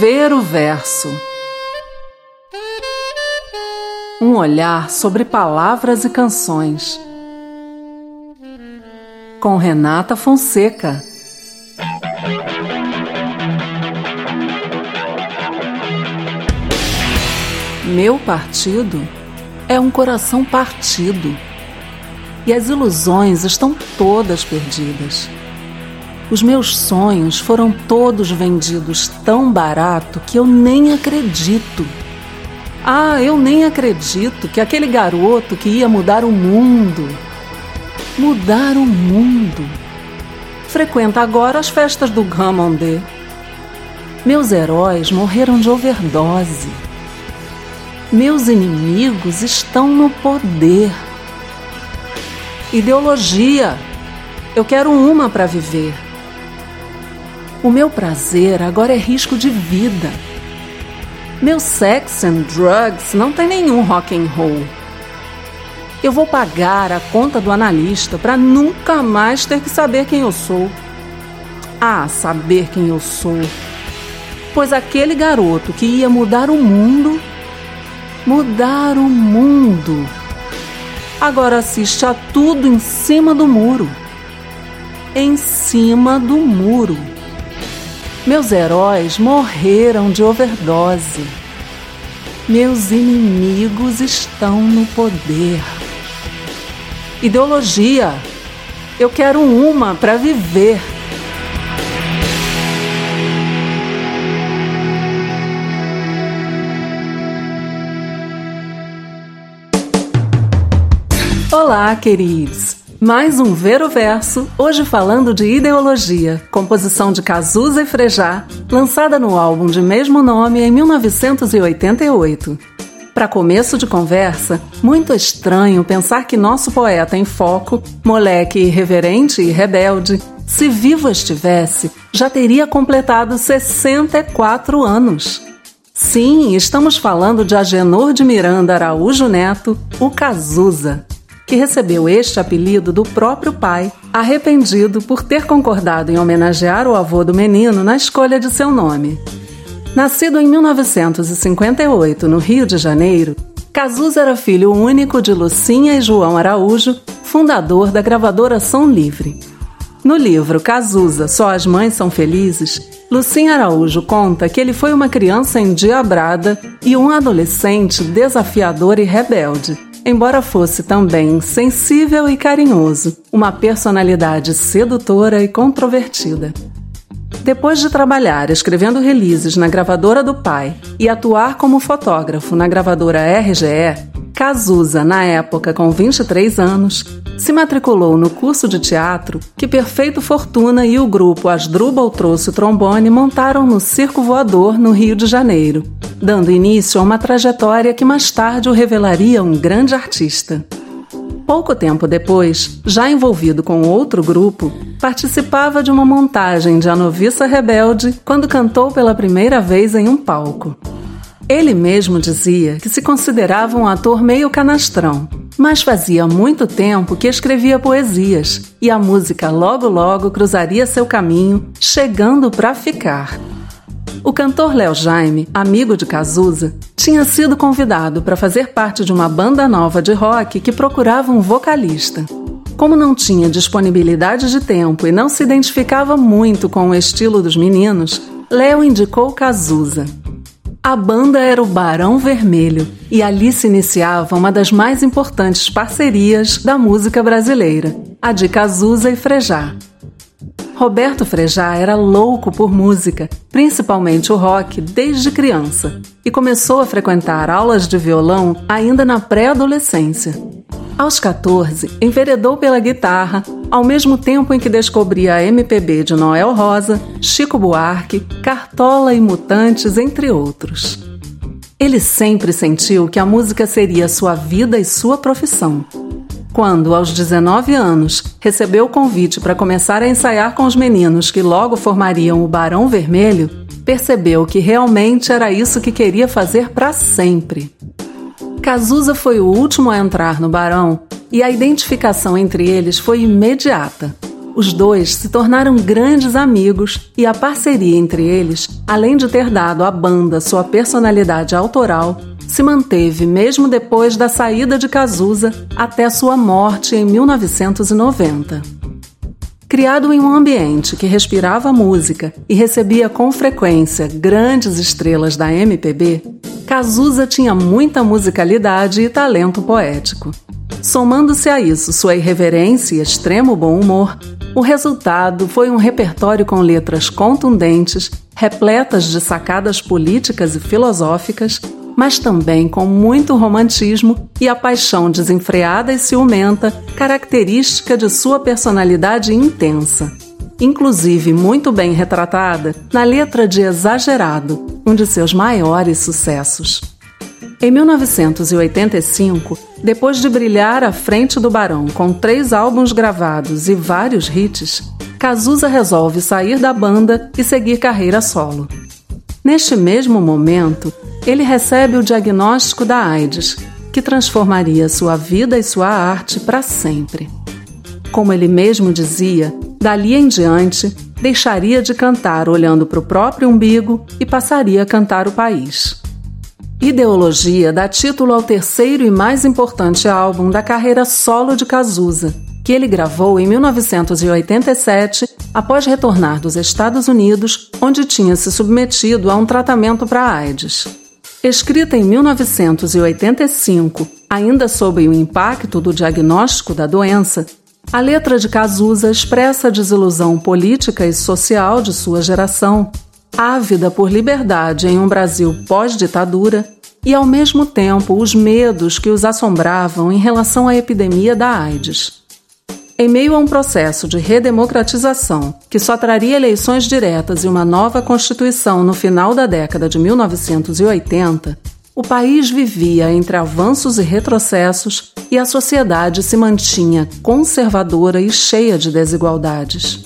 Ver o Verso. Um olhar sobre palavras e canções. Com Renata Fonseca. Meu partido é um coração partido. E as ilusões estão todas perdidas. Os meus sonhos foram todos vendidos tão barato que eu nem acredito. Ah, eu nem acredito que aquele garoto que ia mudar o mundo. Mudar o mundo. Frequenta agora as festas do Gamonde. Meus heróis morreram de overdose. Meus inimigos estão no poder. Ideologia. Eu quero uma para viver. O meu prazer agora é risco de vida. Meu sex and drugs não tem nenhum rock and roll. Eu vou pagar a conta do analista para nunca mais ter que saber quem eu sou. Ah, saber quem eu sou. Pois aquele garoto que ia mudar o mundo, mudar o mundo, agora assiste a tudo em cima do muro. Em cima do muro. Meus heróis morreram de overdose. Meus inimigos estão no poder. Ideologia. Eu quero uma para viver. Olá, queridos. Mais um Ver o Verso, hoje falando de ideologia, composição de Cazuza e Frejá, lançada no álbum de mesmo nome em 1988. Para começo de conversa, muito estranho pensar que nosso poeta em foco, moleque irreverente e rebelde, se vivo estivesse, já teria completado 64 anos. Sim, estamos falando de Agenor de Miranda Araújo Neto, o Cazuza que recebeu este apelido do próprio pai, arrependido por ter concordado em homenagear o avô do menino na escolha de seu nome. Nascido em 1958 no Rio de Janeiro, Cazuza era filho único de Lucinha e João Araújo, fundador da gravadora Som Livre. No livro Cazuza, Só as Mães São Felizes, Lucinha Araújo conta que ele foi uma criança endiabrada e um adolescente desafiador e rebelde embora fosse também sensível e carinhoso, uma personalidade sedutora e controvertida. Depois de trabalhar escrevendo releases na gravadora do pai e atuar como fotógrafo na gravadora RGE, Cazuza, na época com 23 anos, se matriculou no curso de teatro que Perfeito Fortuna e o grupo Asdrubal Trouxe Trombone montaram no Circo Voador, no Rio de Janeiro, dando início a uma trajetória que mais tarde o revelaria um grande artista. Pouco tempo depois, já envolvido com outro grupo, participava de uma montagem de A Noviça Rebelde quando cantou pela primeira vez em um palco. Ele mesmo dizia que se considerava um ator meio canastrão, mas fazia muito tempo que escrevia poesias e a música logo logo cruzaria seu caminho, chegando para ficar. O cantor Léo Jaime, amigo de Cazuza, tinha sido convidado para fazer parte de uma banda nova de rock que procurava um vocalista. Como não tinha disponibilidade de tempo e não se identificava muito com o estilo dos meninos, Léo indicou Cazuza. A banda era o Barão Vermelho e ali se iniciava uma das mais importantes parcerias da música brasileira, a de Cazuza e Frejá. Roberto Frejá era louco por música, principalmente o rock, desde criança, e começou a frequentar aulas de violão ainda na pré-adolescência. Aos 14, enveredou pela guitarra, ao mesmo tempo em que descobria a MPB de Noel Rosa, Chico Buarque, Cartola e Mutantes, entre outros. Ele sempre sentiu que a música seria sua vida e sua profissão. Quando, aos 19 anos, recebeu o convite para começar a ensaiar com os meninos que logo formariam o Barão Vermelho, percebeu que realmente era isso que queria fazer para sempre. Cazuza foi o último a entrar no Barão e a identificação entre eles foi imediata. Os dois se tornaram grandes amigos e a parceria entre eles, além de ter dado à banda sua personalidade autoral, se manteve mesmo depois da saída de Cazuza até sua morte em 1990. Criado em um ambiente que respirava música e recebia com frequência grandes estrelas da MPB, Cazuza tinha muita musicalidade e talento poético. Somando-se a isso sua irreverência e extremo bom humor, o resultado foi um repertório com letras contundentes, repletas de sacadas políticas e filosóficas, mas também com muito romantismo e a paixão desenfreada e ciumenta, característica de sua personalidade intensa. Inclusive muito bem retratada na letra de Exagerado, um de seus maiores sucessos. Em 1985, depois de brilhar à frente do Barão com três álbuns gravados e vários hits, Cazuza resolve sair da banda e seguir carreira solo. Neste mesmo momento, ele recebe o diagnóstico da AIDS, que transformaria sua vida e sua arte para sempre. Como ele mesmo dizia, dali em diante deixaria de cantar olhando para o próprio umbigo e passaria a cantar o país. Ideologia dá título ao terceiro e mais importante álbum da carreira solo de Cazuza, que ele gravou em 1987 após retornar dos Estados Unidos, onde tinha se submetido a um tratamento para AIDS. Escrita em 1985, ainda sob o impacto do diagnóstico da doença, a letra de Cazuza expressa a desilusão política e social de sua geração ávida por liberdade em um Brasil pós-ditadura e, ao mesmo tempo, os medos que os assombravam em relação à epidemia da AIDS. Em meio a um processo de redemocratização que só traria eleições diretas e uma nova Constituição no final da década de 1980, o país vivia entre avanços e retrocessos e a sociedade se mantinha conservadora e cheia de desigualdades.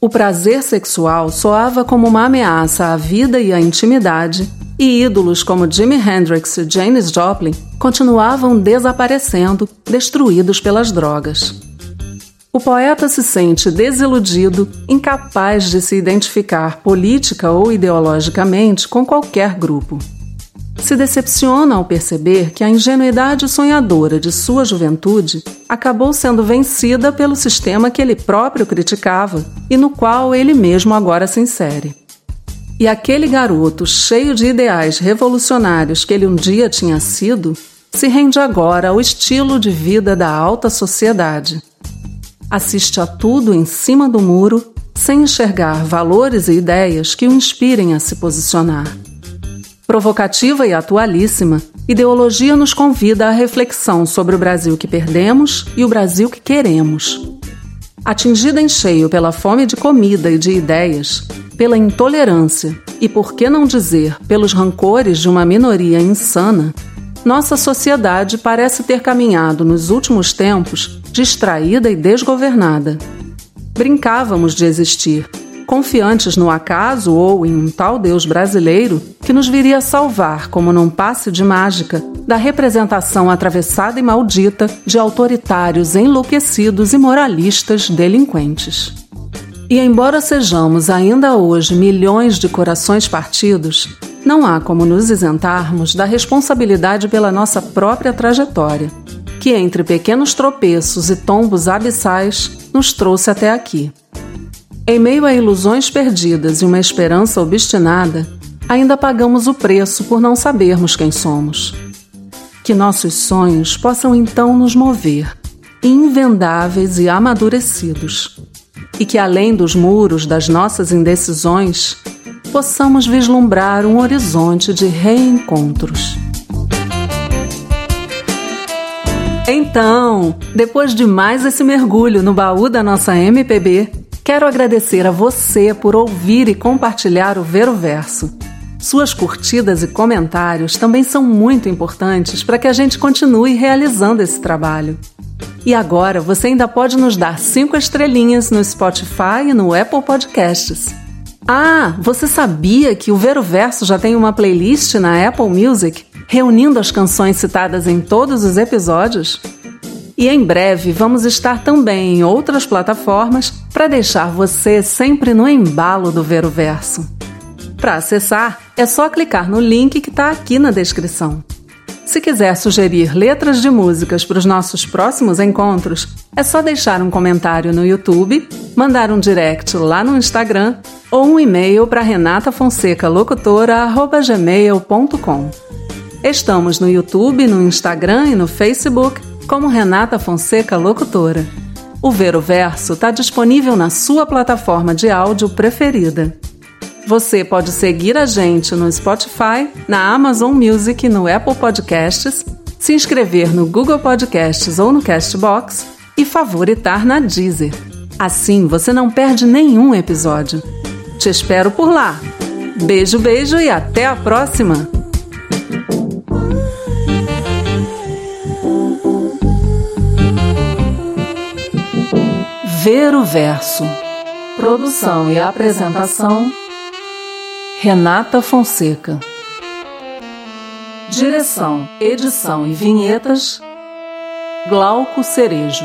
O prazer sexual soava como uma ameaça à vida e à intimidade, e ídolos como Jimi Hendrix e Janis Joplin continuavam desaparecendo, destruídos pelas drogas. O poeta se sente desiludido, incapaz de se identificar política ou ideologicamente com qualquer grupo se decepciona ao perceber que a ingenuidade sonhadora de sua juventude acabou sendo vencida pelo sistema que ele próprio criticava e no qual ele mesmo agora se insere. E aquele garoto cheio de ideais revolucionários que ele um dia tinha sido se rende agora ao estilo de vida da alta sociedade. Assiste a tudo em cima do muro, sem enxergar valores e ideias que o inspirem a se posicionar. Provocativa e atualíssima, Ideologia nos convida à reflexão sobre o Brasil que perdemos e o Brasil que queremos. Atingida em cheio pela fome de comida e de ideias, pela intolerância e, por que não dizer, pelos rancores de uma minoria insana, nossa sociedade parece ter caminhado nos últimos tempos distraída e desgovernada. Brincávamos de existir, confiantes no acaso ou em um tal Deus brasileiro que nos viria salvar, como num passe de mágica, da representação atravessada e maldita de autoritários enlouquecidos e moralistas delinquentes. E embora sejamos ainda hoje milhões de corações partidos, não há como nos isentarmos da responsabilidade pela nossa própria trajetória, que entre pequenos tropeços e tombos abissais nos trouxe até aqui. Em meio a ilusões perdidas e uma esperança obstinada, ainda pagamos o preço por não sabermos quem somos. Que nossos sonhos possam então nos mover, invendáveis e amadurecidos, e que além dos muros das nossas indecisões, possamos vislumbrar um horizonte de reencontros. Então, depois de mais esse mergulho no baú da nossa MPB, Quero agradecer a você por ouvir e compartilhar o Ver o Verso. Suas curtidas e comentários também são muito importantes para que a gente continue realizando esse trabalho. E agora você ainda pode nos dar cinco estrelinhas no Spotify e no Apple Podcasts. Ah, você sabia que o Ver o Verso já tem uma playlist na Apple Music reunindo as canções citadas em todos os episódios? E em breve vamos estar também em outras plataformas para deixar você sempre no embalo do Ver o Verso. Para acessar, é só clicar no link que está aqui na descrição. Se quiser sugerir letras de músicas para os nossos próximos encontros, é só deixar um comentário no YouTube, mandar um direct lá no Instagram ou um e-mail para renatafonsecalocutora.gmail.com. Estamos no YouTube, no Instagram e no Facebook como Renata Fonseca Locutora. O Ver o Verso está disponível na sua plataforma de áudio preferida. Você pode seguir a gente no Spotify, na Amazon Music, no Apple Podcasts, se inscrever no Google Podcasts ou no Castbox e favoritar na Deezer. Assim você não perde nenhum episódio. Te espero por lá. Beijo, beijo e até a próxima! Ver o Verso. Produção e apresentação Renata Fonseca. Direção, edição e vinhetas Glauco Cerejo.